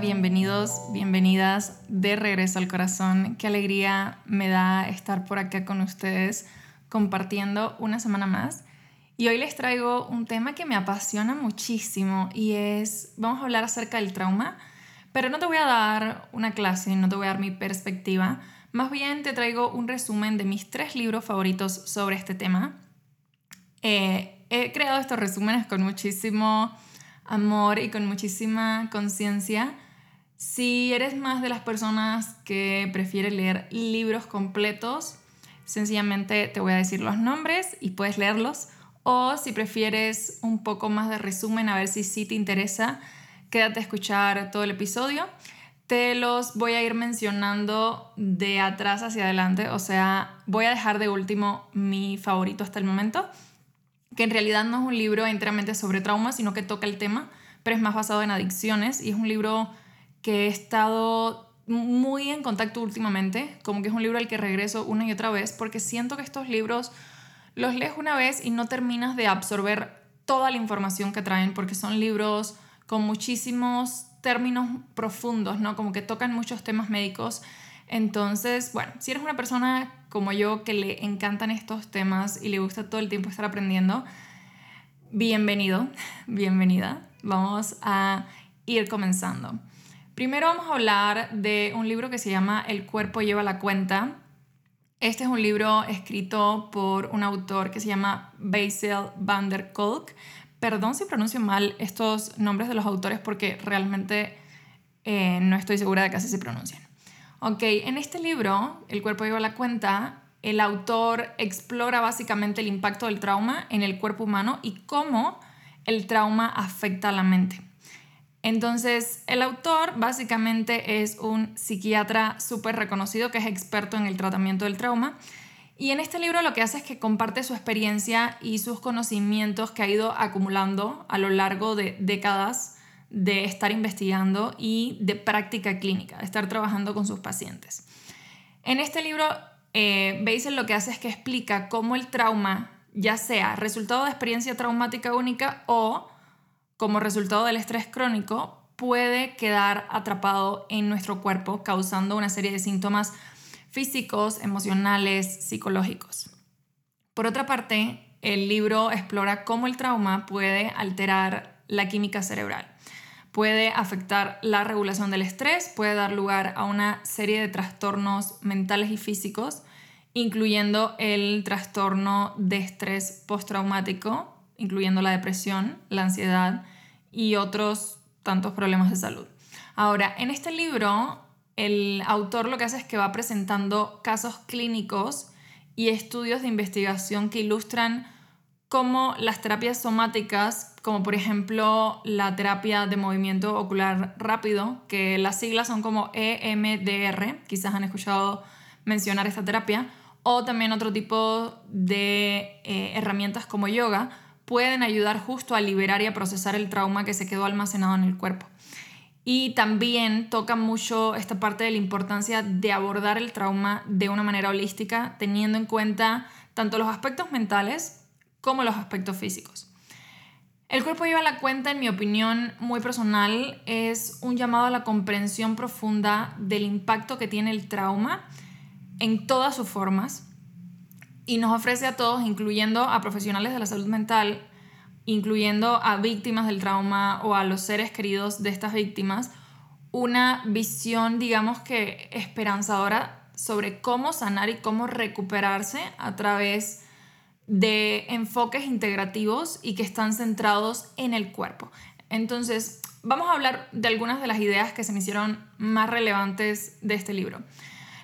Bienvenidos, bienvenidas de regreso al corazón. Qué alegría me da estar por acá con ustedes compartiendo una semana más. Y hoy les traigo un tema que me apasiona muchísimo y es, vamos a hablar acerca del trauma, pero no te voy a dar una clase, no te voy a dar mi perspectiva, más bien te traigo un resumen de mis tres libros favoritos sobre este tema. Eh, he creado estos resúmenes con muchísimo amor y con muchísima conciencia. Si eres más de las personas que prefiere leer libros completos, sencillamente te voy a decir los nombres y puedes leerlos. O si prefieres un poco más de resumen, a ver si sí te interesa, quédate a escuchar todo el episodio. Te los voy a ir mencionando de atrás hacia adelante, o sea, voy a dejar de último mi favorito hasta el momento que en realidad no es un libro enteramente sobre trauma, sino que toca el tema, pero es más basado en adicciones y es un libro que he estado muy en contacto últimamente, como que es un libro al que regreso una y otra vez, porque siento que estos libros los lees una vez y no terminas de absorber toda la información que traen, porque son libros con muchísimos términos profundos, ¿no? Como que tocan muchos temas médicos. Entonces, bueno, si eres una persona como yo que le encantan estos temas y le gusta todo el tiempo estar aprendiendo, bienvenido, bienvenida. Vamos a ir comenzando. Primero vamos a hablar de un libro que se llama El cuerpo lleva la cuenta. Este es un libro escrito por un autor que se llama Basil van der Kolk. Perdón si pronuncio mal estos nombres de los autores porque realmente eh, no estoy segura de que así se pronuncian. Ok, en este libro, El cuerpo lleva la cuenta, el autor explora básicamente el impacto del trauma en el cuerpo humano y cómo el trauma afecta a la mente. Entonces, el autor básicamente es un psiquiatra súper reconocido que es experto en el tratamiento del trauma. Y en este libro lo que hace es que comparte su experiencia y sus conocimientos que ha ido acumulando a lo largo de décadas de estar investigando y de práctica clínica, de estar trabajando con sus pacientes. En este libro, eh, lo que hace es que explica cómo el trauma, ya sea resultado de experiencia traumática única o como resultado del estrés crónico, puede quedar atrapado en nuestro cuerpo, causando una serie de síntomas físicos, emocionales, psicológicos. Por otra parte, el libro explora cómo el trauma puede alterar la química cerebral puede afectar la regulación del estrés, puede dar lugar a una serie de trastornos mentales y físicos, incluyendo el trastorno de estrés postraumático, incluyendo la depresión, la ansiedad y otros tantos problemas de salud. Ahora, en este libro, el autor lo que hace es que va presentando casos clínicos y estudios de investigación que ilustran cómo las terapias somáticas como por ejemplo la terapia de movimiento ocular rápido, que las siglas son como EMDR, quizás han escuchado mencionar esta terapia, o también otro tipo de eh, herramientas como yoga, pueden ayudar justo a liberar y a procesar el trauma que se quedó almacenado en el cuerpo. Y también tocan mucho esta parte de la importancia de abordar el trauma de una manera holística, teniendo en cuenta tanto los aspectos mentales como los aspectos físicos. El cuerpo lleva la cuenta, en mi opinión muy personal, es un llamado a la comprensión profunda del impacto que tiene el trauma en todas sus formas y nos ofrece a todos, incluyendo a profesionales de la salud mental, incluyendo a víctimas del trauma o a los seres queridos de estas víctimas, una visión, digamos que esperanzadora sobre cómo sanar y cómo recuperarse a través de enfoques integrativos y que están centrados en el cuerpo. Entonces, vamos a hablar de algunas de las ideas que se me hicieron más relevantes de este libro.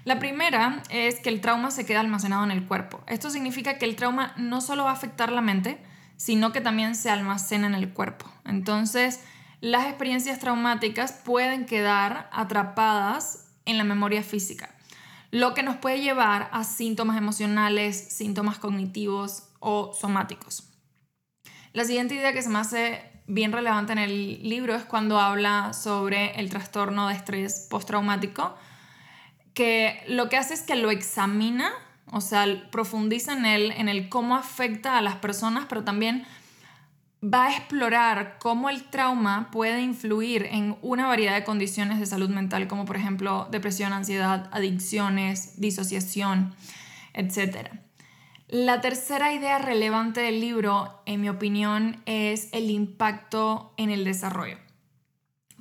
La primera es que el trauma se queda almacenado en el cuerpo. Esto significa que el trauma no solo va a afectar la mente, sino que también se almacena en el cuerpo. Entonces, las experiencias traumáticas pueden quedar atrapadas en la memoria física lo que nos puede llevar a síntomas emocionales, síntomas cognitivos o somáticos. La siguiente idea que se me hace bien relevante en el libro es cuando habla sobre el trastorno de estrés postraumático, que lo que hace es que lo examina, o sea, profundiza en él, en el cómo afecta a las personas, pero también va a explorar cómo el trauma puede influir en una variedad de condiciones de salud mental, como por ejemplo depresión, ansiedad, adicciones, disociación, etc. La tercera idea relevante del libro, en mi opinión, es el impacto en el desarrollo.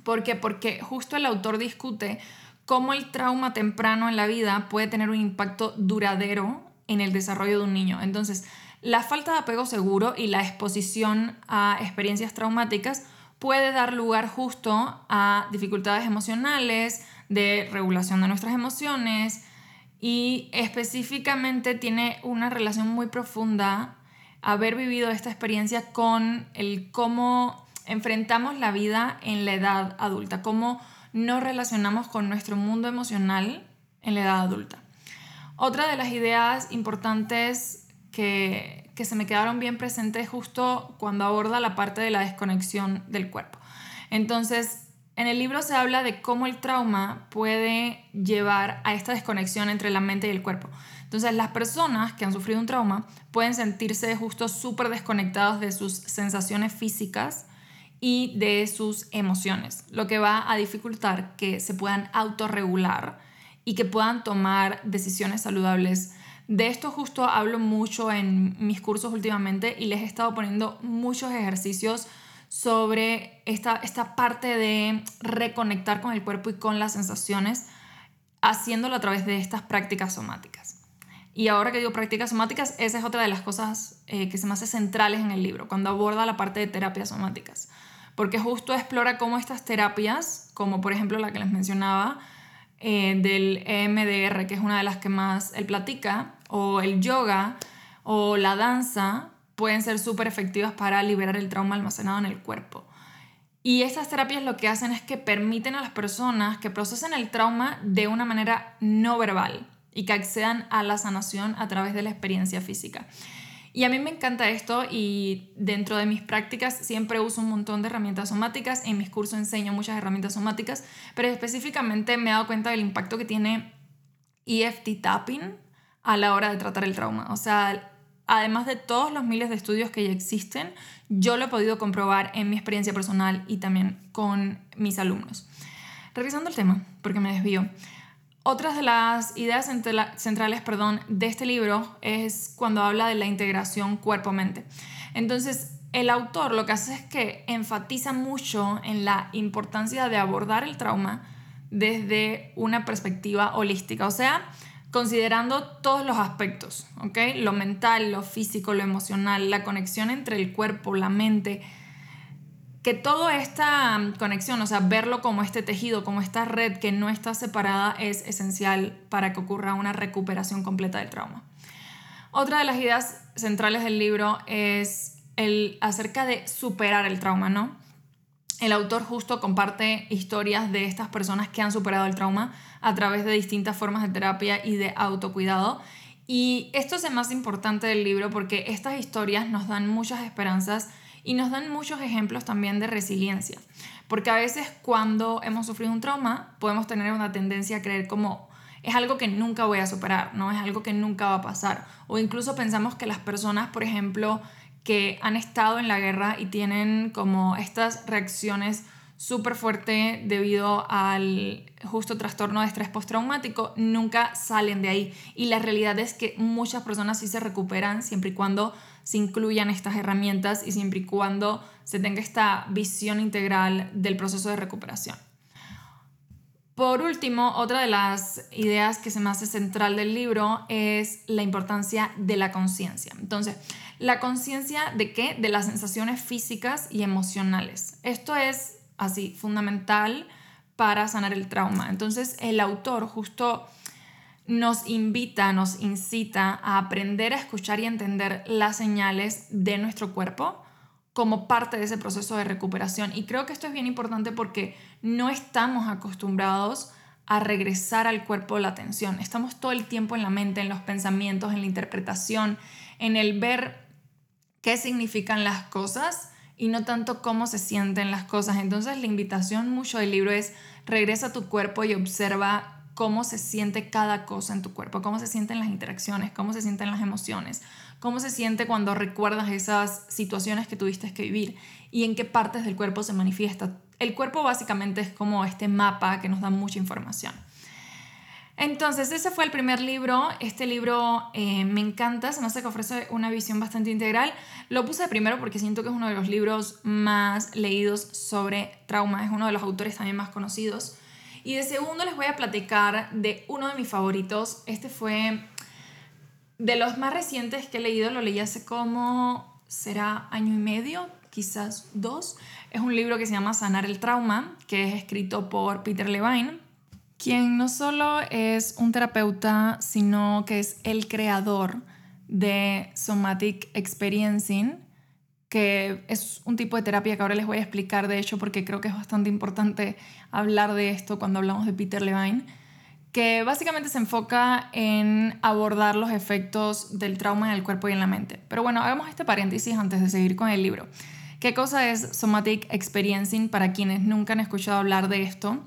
¿Por qué? Porque justo el autor discute cómo el trauma temprano en la vida puede tener un impacto duradero en el desarrollo de un niño. Entonces, la falta de apego seguro y la exposición a experiencias traumáticas puede dar lugar justo a dificultades emocionales, de regulación de nuestras emociones y específicamente tiene una relación muy profunda haber vivido esta experiencia con el cómo enfrentamos la vida en la edad adulta, cómo nos relacionamos con nuestro mundo emocional en la edad adulta. Otra de las ideas importantes que, que se me quedaron bien presentes justo cuando aborda la parte de la desconexión del cuerpo. Entonces, en el libro se habla de cómo el trauma puede llevar a esta desconexión entre la mente y el cuerpo. Entonces, las personas que han sufrido un trauma pueden sentirse justo súper desconectados de sus sensaciones físicas y de sus emociones, lo que va a dificultar que se puedan autorregular y que puedan tomar decisiones saludables. De esto justo hablo mucho en mis cursos últimamente y les he estado poniendo muchos ejercicios sobre esta, esta parte de reconectar con el cuerpo y con las sensaciones, haciéndolo a través de estas prácticas somáticas. Y ahora que digo prácticas somáticas, esa es otra de las cosas eh, que se me hace centrales en el libro, cuando aborda la parte de terapias somáticas porque justo explora cómo estas terapias, como por ejemplo la que les mencionaba, eh, del EMDR, que es una de las que más él platica, o el yoga, o la danza, pueden ser súper efectivas para liberar el trauma almacenado en el cuerpo. Y estas terapias lo que hacen es que permiten a las personas que procesen el trauma de una manera no verbal y que accedan a la sanación a través de la experiencia física. Y a mí me encanta esto y dentro de mis prácticas siempre uso un montón de herramientas somáticas. En mis cursos enseño muchas herramientas somáticas, pero específicamente me he dado cuenta del impacto que tiene EFT tapping a la hora de tratar el trauma. O sea, además de todos los miles de estudios que ya existen, yo lo he podido comprobar en mi experiencia personal y también con mis alumnos. Revisando el tema, porque me desvío. Otras de las ideas centrales perdón, de este libro es cuando habla de la integración cuerpo-mente. Entonces, el autor lo que hace es que enfatiza mucho en la importancia de abordar el trauma desde una perspectiva holística, o sea, considerando todos los aspectos. Lo mental, lo físico, lo emocional, la conexión entre el cuerpo, la mente, que toda esta mm, conexión, o sea, verlo como este tejido, como esta red que no está separada, es esencial para que ocurra una recuperación completa del trauma. Otra de las ideas centrales del libro es el acerca de superar el trauma, ¿no? El autor justo comparte historias de estas personas que han superado el trauma a través de distintas formas de terapia y de autocuidado. Y esto es el más importante del libro porque estas historias nos dan muchas esperanzas y nos dan muchos ejemplos también de resiliencia, porque a veces cuando hemos sufrido un trauma podemos tener una tendencia a creer como es algo que nunca voy a superar, no es algo que nunca va a pasar, o incluso pensamos que las personas, por ejemplo, que han estado en la guerra y tienen como estas reacciones súper fuertes debido al justo trastorno de estrés postraumático, nunca salen de ahí. Y la realidad es que muchas personas sí se recuperan siempre y cuando se incluyan estas herramientas y siempre y cuando se tenga esta visión integral del proceso de recuperación. Por último, otra de las ideas que se me hace central del libro es la importancia de la conciencia. Entonces, la conciencia de qué? De las sensaciones físicas y emocionales. Esto es así fundamental para sanar el trauma. Entonces, el autor justo nos invita, nos incita a aprender a escuchar y entender las señales de nuestro cuerpo como parte de ese proceso de recuperación. Y creo que esto es bien importante porque no estamos acostumbrados a regresar al cuerpo la atención. Estamos todo el tiempo en la mente, en los pensamientos, en la interpretación, en el ver qué significan las cosas y no tanto cómo se sienten las cosas. Entonces la invitación mucho del libro es regresa a tu cuerpo y observa cómo se siente cada cosa en tu cuerpo, cómo se sienten las interacciones, cómo se sienten las emociones, cómo se siente cuando recuerdas esas situaciones que tuviste que vivir y en qué partes del cuerpo se manifiesta. El cuerpo básicamente es como este mapa que nos da mucha información. Entonces, ese fue el primer libro. Este libro eh, me encanta, se me hace que ofrece una visión bastante integral. Lo puse primero porque siento que es uno de los libros más leídos sobre trauma, es uno de los autores también más conocidos. Y de segundo les voy a platicar de uno de mis favoritos. Este fue de los más recientes que he leído, lo leí hace como, será año y medio, quizás dos. Es un libro que se llama Sanar el Trauma, que es escrito por Peter Levine quien no solo es un terapeuta, sino que es el creador de Somatic Experiencing, que es un tipo de terapia que ahora les voy a explicar, de hecho, porque creo que es bastante importante hablar de esto cuando hablamos de Peter Levine, que básicamente se enfoca en abordar los efectos del trauma en el cuerpo y en la mente. Pero bueno, hagamos este paréntesis antes de seguir con el libro. ¿Qué cosa es Somatic Experiencing para quienes nunca han escuchado hablar de esto?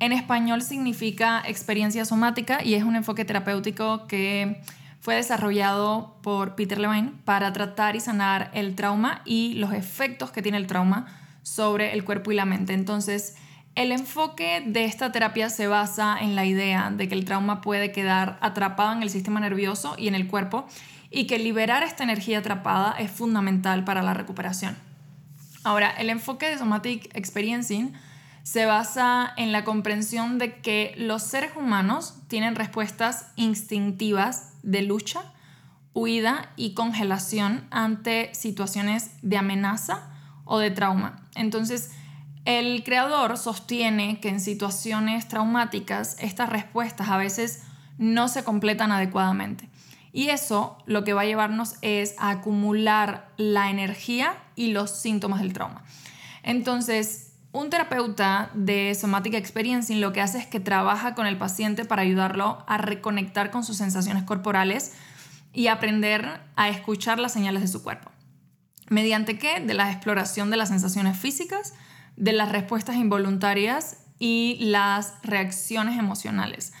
En español significa experiencia somática y es un enfoque terapéutico que fue desarrollado por Peter Levine para tratar y sanar el trauma y los efectos que tiene el trauma sobre el cuerpo y la mente. Entonces, el enfoque de esta terapia se basa en la idea de que el trauma puede quedar atrapado en el sistema nervioso y en el cuerpo y que liberar esta energía atrapada es fundamental para la recuperación. Ahora, el enfoque de Somatic Experiencing se basa en la comprensión de que los seres humanos tienen respuestas instintivas de lucha, huida y congelación ante situaciones de amenaza o de trauma. Entonces, el creador sostiene que en situaciones traumáticas estas respuestas a veces no se completan adecuadamente. Y eso lo que va a llevarnos es a acumular la energía y los síntomas del trauma. Entonces, un terapeuta de Somatic Experiencing lo que hace es que trabaja con el paciente para ayudarlo a reconectar con sus sensaciones corporales y aprender a escuchar las señales de su cuerpo. ¿Mediante qué? De la exploración de las sensaciones físicas, de las respuestas involuntarias y las reacciones emocionales.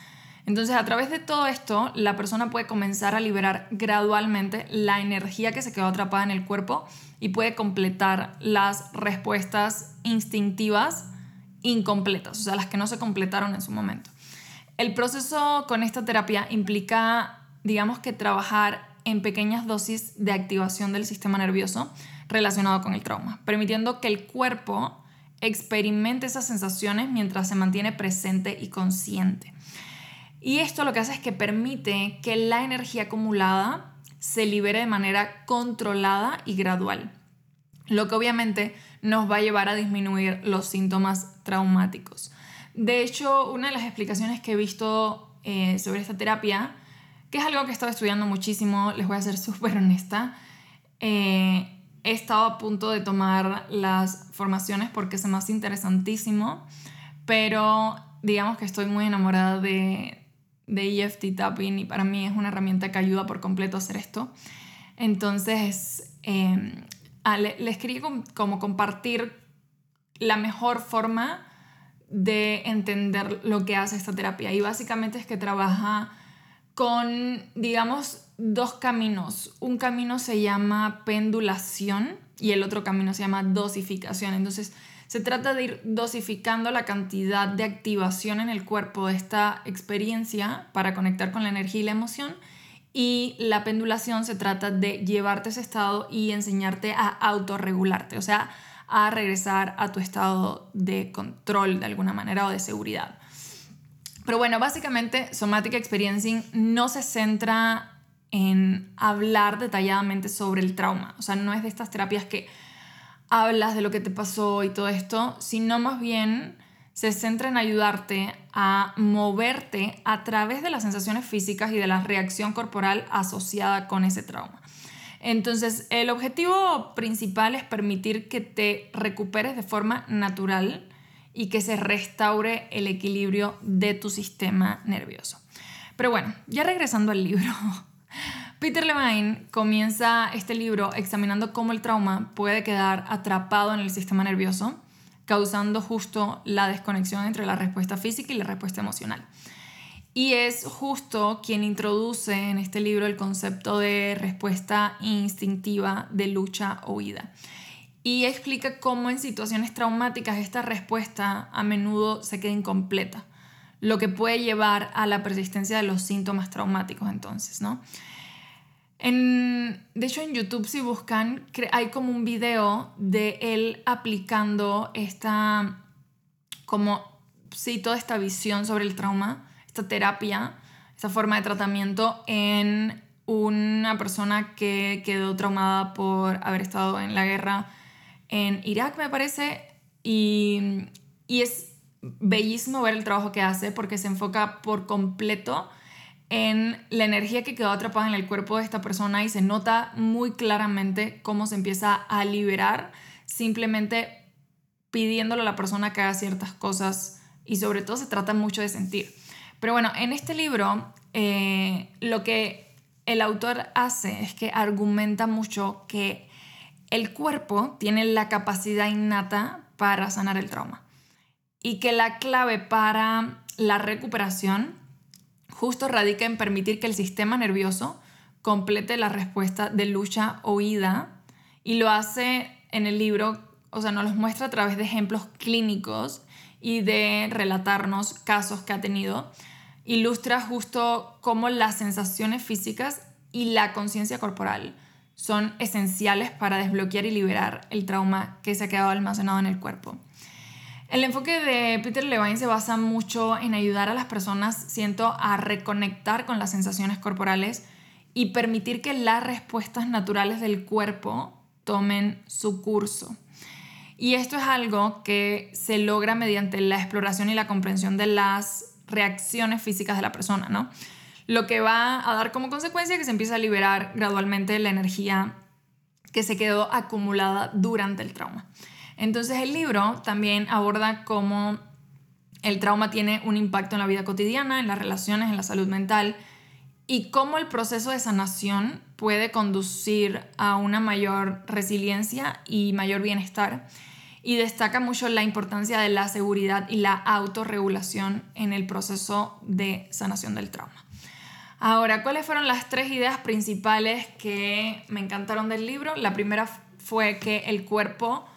Entonces, a través de todo esto, la persona puede comenzar a liberar gradualmente la energía que se quedó atrapada en el cuerpo y puede completar las respuestas instintivas incompletas, o sea, las que no se completaron en su momento. El proceso con esta terapia implica, digamos que trabajar en pequeñas dosis de activación del sistema nervioso relacionado con el trauma, permitiendo que el cuerpo experimente esas sensaciones mientras se mantiene presente y consciente. Y esto lo que hace es que permite que la energía acumulada se libere de manera controlada y gradual, lo que obviamente nos va a llevar a disminuir los síntomas traumáticos. De hecho, una de las explicaciones que he visto eh, sobre esta terapia, que es algo que he estado estudiando muchísimo, les voy a ser súper honesta, eh, he estado a punto de tomar las formaciones porque es más interesantísimo, pero digamos que estoy muy enamorada de, de EFT tapping y para mí es una herramienta que ayuda por completo a hacer esto. Entonces, eh, les quería como compartir la mejor forma de entender lo que hace esta terapia y básicamente es que trabaja con, digamos, dos caminos. Un camino se llama pendulación y el otro camino se llama dosificación. Entonces, se trata de ir dosificando la cantidad de activación en el cuerpo de esta experiencia para conectar con la energía y la emoción. Y la pendulación se trata de llevarte a ese estado y enseñarte a autorregularte, o sea, a regresar a tu estado de control de alguna manera o de seguridad. Pero bueno, básicamente Somatic Experiencing no se centra en hablar detalladamente sobre el trauma, o sea, no es de estas terapias que hablas de lo que te pasó y todo esto, sino más bien se centra en ayudarte a moverte a través de las sensaciones físicas y de la reacción corporal asociada con ese trauma. Entonces, el objetivo principal es permitir que te recuperes de forma natural y que se restaure el equilibrio de tu sistema nervioso. Pero bueno, ya regresando al libro. Peter Levine comienza este libro examinando cómo el trauma puede quedar atrapado en el sistema nervioso, causando justo la desconexión entre la respuesta física y la respuesta emocional. y es justo quien introduce en este libro el concepto de respuesta instintiva de lucha o huida. Y explica cómo en situaciones traumáticas esta respuesta a menudo se queda incompleta, lo que puede llevar a la persistencia de los síntomas traumáticos entonces, ¿no? En, de hecho, en YouTube, si buscan, hay como un video de él aplicando esta, como, sí, toda esta visión sobre el trauma esta terapia, esta forma de tratamiento en una persona que quedó traumada por haber estado en la guerra en Irak, me parece, y, y es bellísimo ver el trabajo que hace porque se enfoca por completo en la energía que quedó atrapada en el cuerpo de esta persona y se nota muy claramente cómo se empieza a liberar simplemente pidiéndole a la persona que haga ciertas cosas y sobre todo se trata mucho de sentir. Pero bueno, en este libro eh, lo que el autor hace es que argumenta mucho que el cuerpo tiene la capacidad innata para sanar el trauma y que la clave para la recuperación justo radica en permitir que el sistema nervioso complete la respuesta de lucha o huida y lo hace en el libro, o sea, nos los muestra a través de ejemplos clínicos y de relatarnos casos que ha tenido ilustra justo cómo las sensaciones físicas y la conciencia corporal son esenciales para desbloquear y liberar el trauma que se ha quedado almacenado en el cuerpo. El enfoque de Peter Levine se basa mucho en ayudar a las personas, siento, a reconectar con las sensaciones corporales y permitir que las respuestas naturales del cuerpo tomen su curso. Y esto es algo que se logra mediante la exploración y la comprensión de las reacciones físicas de la persona, ¿no? Lo que va a dar como consecuencia que se empieza a liberar gradualmente la energía que se quedó acumulada durante el trauma. Entonces el libro también aborda cómo el trauma tiene un impacto en la vida cotidiana, en las relaciones, en la salud mental y cómo el proceso de sanación puede conducir a una mayor resiliencia y mayor bienestar y destaca mucho la importancia de la seguridad y la autorregulación en el proceso de sanación del trauma. Ahora, ¿cuáles fueron las tres ideas principales que me encantaron del libro? La primera fue que el cuerpo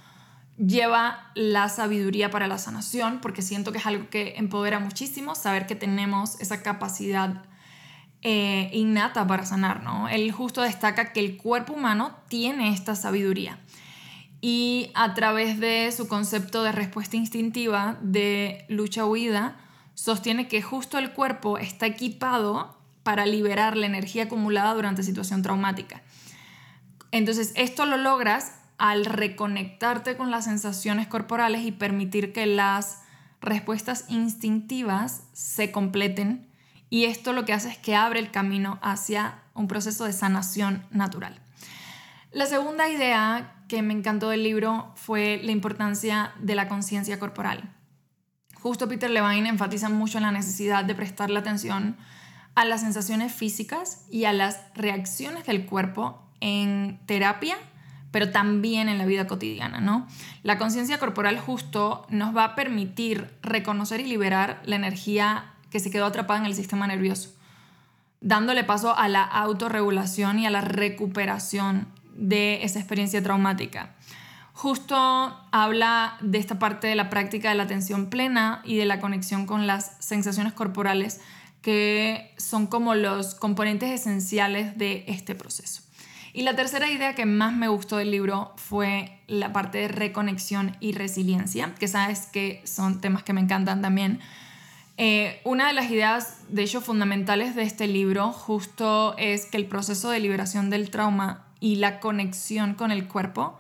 lleva la sabiduría para la sanación, porque siento que es algo que empodera muchísimo, saber que tenemos esa capacidad eh, innata para sanar, ¿no? Él justo destaca que el cuerpo humano tiene esta sabiduría y a través de su concepto de respuesta instintiva de lucha-huida, sostiene que justo el cuerpo está equipado para liberar la energía acumulada durante situación traumática. Entonces, esto lo logras al reconectarte con las sensaciones corporales y permitir que las respuestas instintivas se completen y esto lo que hace es que abre el camino hacia un proceso de sanación natural. La segunda idea que me encantó del libro fue la importancia de la conciencia corporal. Justo Peter Levine enfatiza mucho la necesidad de prestarle atención a las sensaciones físicas y a las reacciones del cuerpo en terapia, pero también en la vida cotidiana, ¿no? La conciencia corporal justo nos va a permitir reconocer y liberar la energía que se quedó atrapada en el sistema nervioso, dándole paso a la autorregulación y a la recuperación de esa experiencia traumática. Justo habla de esta parte de la práctica de la atención plena y de la conexión con las sensaciones corporales que son como los componentes esenciales de este proceso. Y la tercera idea que más me gustó del libro fue la parte de reconexión y resiliencia, que sabes que son temas que me encantan también. Eh, una de las ideas, de hecho, fundamentales de este libro justo es que el proceso de liberación del trauma y la conexión con el cuerpo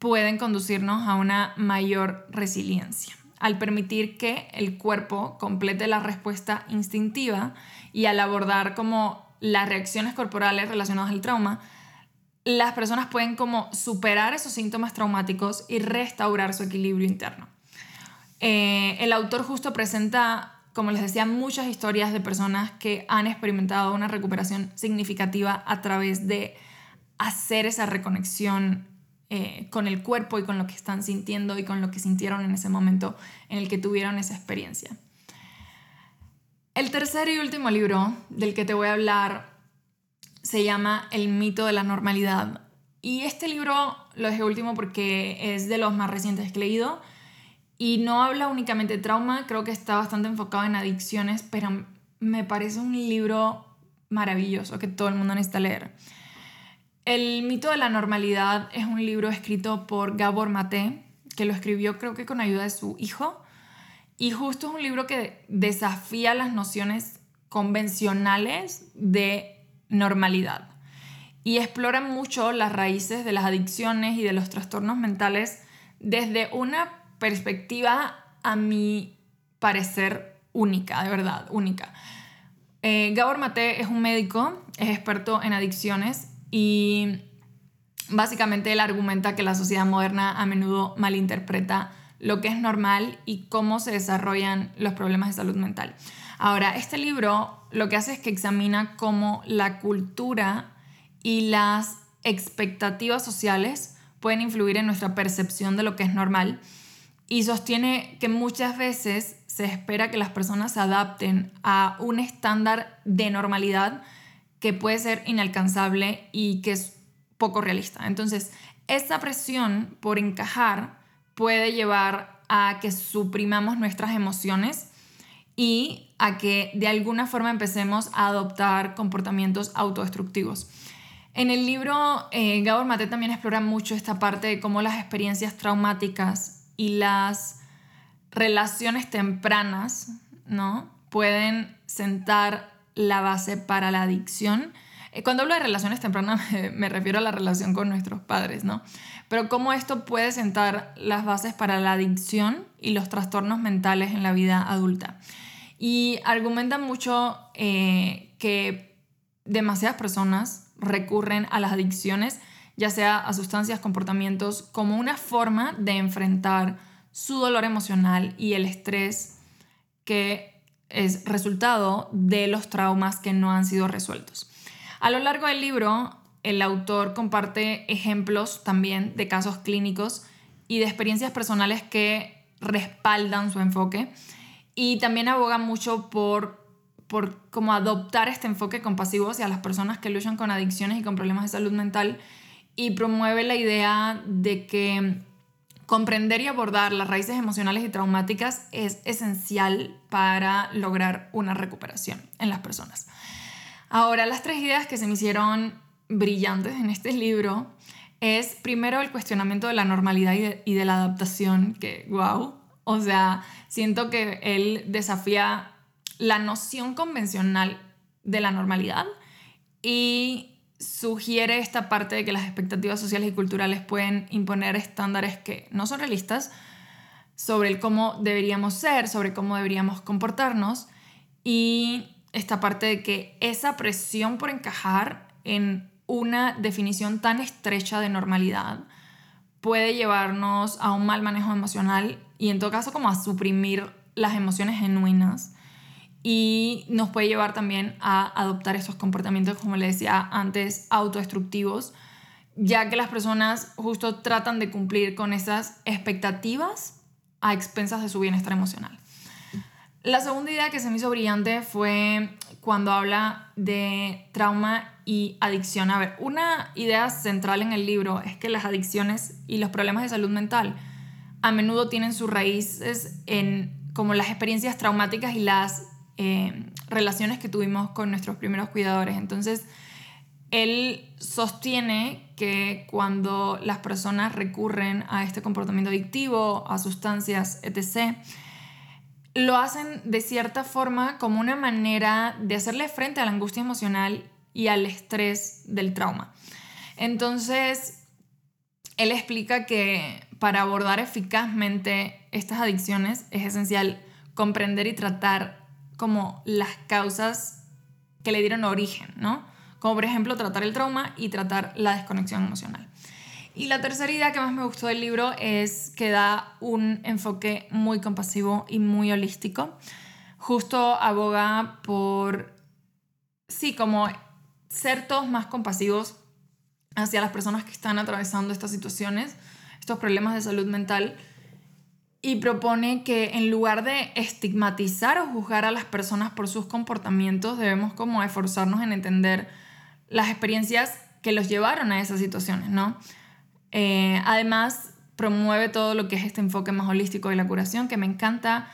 pueden conducirnos a una mayor resiliencia. Al permitir que el cuerpo complete la respuesta instintiva y al abordar como las reacciones corporales relacionadas al trauma, las personas pueden como superar esos síntomas traumáticos y restaurar su equilibrio interno. Eh, el autor justo presenta, como les decía, muchas historias de personas que han experimentado una recuperación significativa a través de hacer esa reconexión eh, con el cuerpo y con lo que están sintiendo y con lo que sintieron en ese momento en el que tuvieron esa experiencia. El tercer y último libro del que te voy a hablar se llama El mito de la normalidad. Y este libro lo dejé último porque es de los más recientes que he leído y no habla únicamente de trauma, creo que está bastante enfocado en adicciones, pero me parece un libro maravilloso que todo el mundo necesita leer. El mito de la normalidad es un libro escrito por Gabor Maté, que lo escribió creo que con ayuda de su hijo. Y justo es un libro que desafía las nociones convencionales de normalidad y explora mucho las raíces de las adicciones y de los trastornos mentales desde una perspectiva, a mi parecer, única, de verdad, única. Eh, Gabor Mate es un médico, es experto en adicciones y básicamente él argumenta que la sociedad moderna a menudo malinterpreta lo que es normal y cómo se desarrollan los problemas de salud mental. Ahora, este libro lo que hace es que examina cómo la cultura y las expectativas sociales pueden influir en nuestra percepción de lo que es normal y sostiene que muchas veces se espera que las personas se adapten a un estándar de normalidad que puede ser inalcanzable y que es poco realista. Entonces, esa presión por encajar puede llevar a que suprimamos nuestras emociones y a que de alguna forma empecemos a adoptar comportamientos autodestructivos. En el libro, eh, Gabor Mate también explora mucho esta parte de cómo las experiencias traumáticas y las relaciones tempranas, ¿no? Pueden sentar la base para la adicción. Eh, cuando hablo de relaciones tempranas me, refiero a la relación con nuestros padres, ¿no? Pero cómo esto puede sentar las bases para la adicción y los trastornos mentales en la vida adulta. Y argumentan mucho eh, que demasiadas personas recurren a las adicciones, ya sea a sustancias, comportamientos, como una forma de enfrentar su dolor emocional y el estrés que es resultado de los traumas que no han sido resueltos. A lo largo del libro, el autor comparte ejemplos también de casos clínicos y de experiencias personales que respaldan su enfoque y también aboga mucho por, por cómo adoptar este enfoque compasivo hacia las personas que luchan con adicciones y con problemas de salud mental y promueve la idea de que Comprender y abordar las raíces emocionales y traumáticas es esencial para lograr una recuperación en las personas. Ahora, las tres ideas que se me hicieron brillantes en este libro es primero el cuestionamiento de la normalidad y de, la adaptación, que wow, o sea, siento que él desafía la noción convencional de la normalidad y sugiere esta parte de que las expectativas sociales y culturales pueden imponer estándares que no son realistas sobre cómo deberíamos ser, sobre cómo deberíamos comportarnos y esta parte de que esa presión por encajar en una definición tan estrecha de normalidad puede llevarnos a un mal manejo emocional y en todo caso como a suprimir las emociones genuinas y nos puede llevar también a adoptar esos comportamientos, como le decía antes, autodestructivos, ya que las personas justo tratan de cumplir con esas expectativas a expensas de su bienestar emocional. La segunda idea que se me hizo brillante fue cuando habla de trauma y adicción. A ver, una idea central en el libro es que las adicciones y los problemas de salud mental a menudo tienen sus raíces en como las experiencias traumáticas y las eh, relaciones que tuvimos con nuestros primeros cuidadores. Entonces, él sostiene que cuando las personas recurren a este comportamiento adictivo, a sustancias, etc., lo hacen de cierta forma como una manera de hacerle frente a la angustia emocional y al estrés del trauma. Entonces, él explica que para abordar eficazmente estas adicciones es esencial comprender y tratar como las causas que le dieron origen, ¿no? Como por ejemplo tratar el trauma y tratar la desconexión emocional. Y la tercera idea que más me gustó del libro es que da un enfoque muy compasivo y muy holístico. Justo aboga por, sí, como ser todos más compasivos hacia las personas que están atravesando estas situaciones, estos problemas de salud mental y propone que en lugar de estigmatizar o juzgar a las personas por sus comportamientos, debemos como esforzarnos en entender las experiencias que los llevaron a esas situaciones, ¿no? Eh, además, promueve todo lo que es este enfoque más holístico de la curación, que me encanta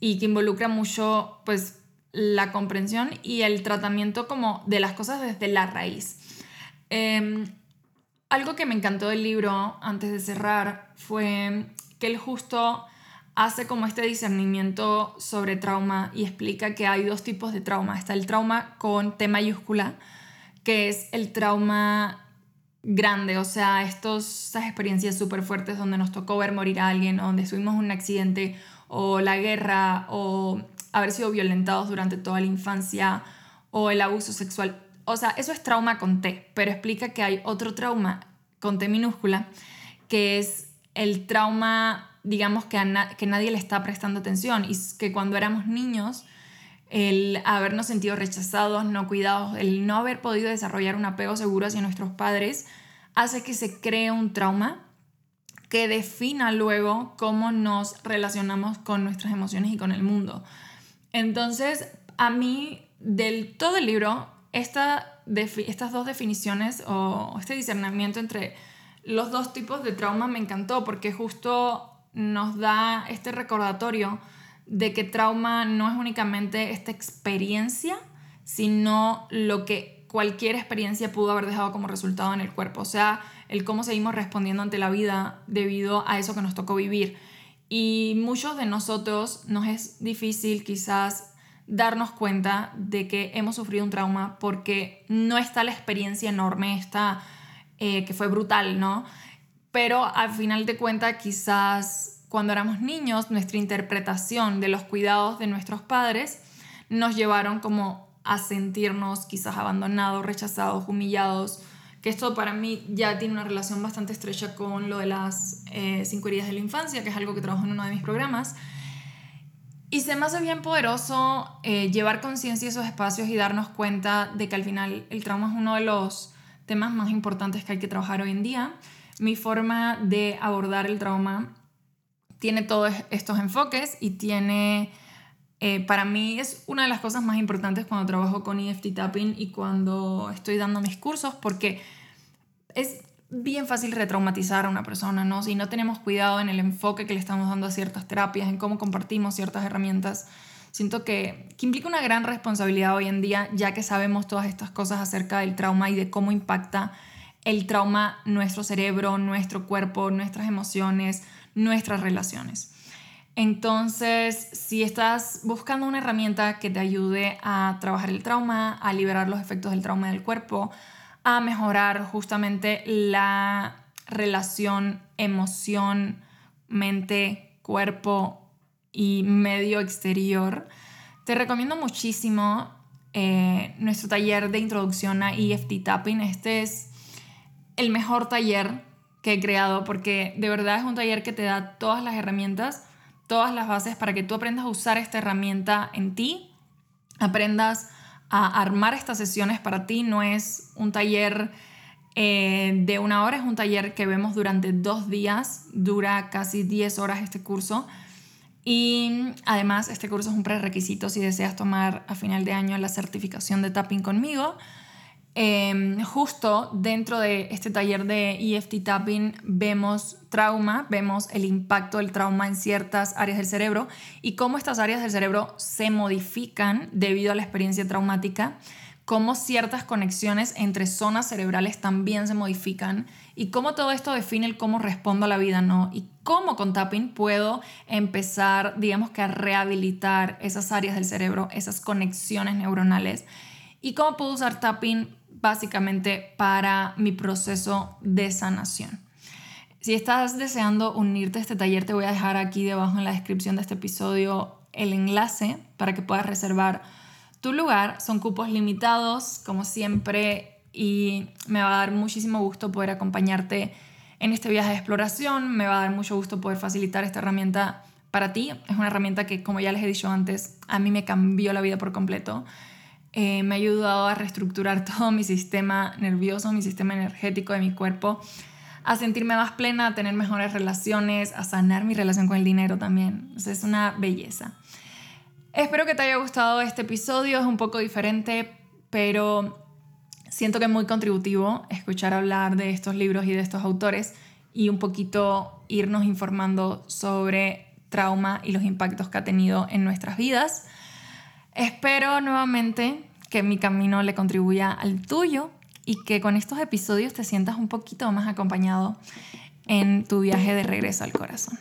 y que involucra mucho, pues, la comprensión y el tratamiento como de las cosas desde la raíz. Em, algo que me encantó del libro, antes de cerrar, fue que él justo hace como este discernimiento sobre trauma y explica que hay dos tipos de trauma. Está el trauma con T mayúscula, que es el trauma grande, o sea, estos, estas experiencias súper fuertes donde nos tocó ver morir a alguien, o donde estuvimos en un accidente, o la guerra, o haber sido violentados durante toda la infancia, o el abuso sexual. O sea, eso es trauma con T, pero explica que hay otro trauma con T minúscula, que es el trauma, digamos, que, que nadie le está prestando atención y que cuando éramos niños, el habernos sentido rechazados, no cuidados, el no haber podido desarrollar un apego seguro hacia nuestros padres, hace que se cree un trauma que defina luego cómo nos relacionamos con nuestras emociones y con el mundo. Entonces, a mí, del todo el libro, esta, estas dos definiciones o este discernimiento entre los dos tipos de trauma me encantó porque justo nos da este recordatorio de que trauma no es únicamente esta experiencia, sino lo que cualquier experiencia pudo haber dejado como resultado en el cuerpo, o sea, el cómo seguimos respondiendo ante la vida debido a eso que nos tocó vivir. Y muchos de nosotros nos es difícil quizás darnos cuenta de que hemos sufrido un trauma porque no está la experiencia enorme, esta eh, que fue brutal, ¿no? Pero al final de cuentas, quizás cuando éramos niños, nuestra interpretación de los cuidados de nuestros padres nos llevaron como a sentirnos quizás abandonados, rechazados, humillados, que esto para mí ya tiene una relación bastante estrecha con lo de las eh, heridas de la infancia, que es algo que trabajo en uno de mis programas. Y se me hace bien poderoso eh, llevar conciencia esos espacios y darnos cuenta de que al final el trauma es uno de los temas más importantes que hay que trabajar hoy en día. Mi forma de abordar el trauma tiene todos estos enfoques y tiene, eh, para mí es una de las cosas más importantes cuando trabajo con EFT Tapping y cuando estoy dando mis cursos porque es bien fácil retraumatizar a una persona, ¿no? Si no tenemos cuidado en el enfoque que le estamos dando a ciertas terapias, en cómo compartimos ciertas herramientas, Siento que, que implica una gran responsabilidad hoy en día, ya que sabemos todas estas cosas acerca del trauma y de cómo impacta el trauma nuestro cerebro, nuestro cuerpo, nuestras emociones, nuestras relaciones. Entonces, si estás buscando una herramienta que te ayude a trabajar el trauma, a liberar los efectos del trauma del cuerpo, a mejorar justamente la relación emoción, mente, cuerpo y medio exterior, te recomiendo muchísimo eh, nuestro taller de introducción a EFT Tapping. Este es el mejor taller que he creado porque de verdad es un taller que te da todas las herramientas, todas las bases para que tú aprendas a usar esta herramienta en ti, aprendas armar estas sesiones para ti. No es un taller eh, de una hora, es un taller que vemos durante dos días, dura casi 10 horas este curso y además este curso es un prerequisito si deseas tomar a final de año la certificación de tapping conmigo. Em, justo dentro de este taller de EFT tapping vemos trauma, vemos el impacto del trauma en ciertas áreas del cerebro y cómo estas áreas del cerebro se modifican debido a la experiencia traumática cómo ciertas conexiones entre zonas cerebrales también se modifican y cómo todo esto define el cómo respondo a la vida, ¿no? Y cómo con tapping puedo empezar, digamos que a rehabilitar esas áreas del cerebro, esas conexiones neuronales y cómo puedo usar tapping básicamente para mi proceso de sanación. Si estás deseando unirte a este taller, te voy a dejar aquí debajo en la descripción de este episodio el enlace para que puedas reservar tu lugar. Son cupos limitados, como siempre, y me va a dar muchísimo gusto poder acompañarte en este viaje de exploración. Me va a dar mucho gusto poder facilitar esta herramienta para ti. Es una herramienta que, como ya les he dicho antes, a mí me cambió la vida por completo. Eh, me ha ayudado a reestructurar todo mi sistema nervioso, mi sistema energético de mi cuerpo, a sentirme más plena, a tener mejores relaciones, a sanar mi relación con el dinero también. es una belleza. Espero que te haya gustado este episodio, es un poco diferente, pero siento que es muy contributivo escuchar hablar de estos libros y de estos autores y un poquito irnos informando sobre trauma y los impactos que ha tenido en nuestras vidas. Espero nuevamente que mi camino le contribuya al tuyo y que con estos episodios te sientas un poquito más acompañado en tu viaje de regreso al corazón.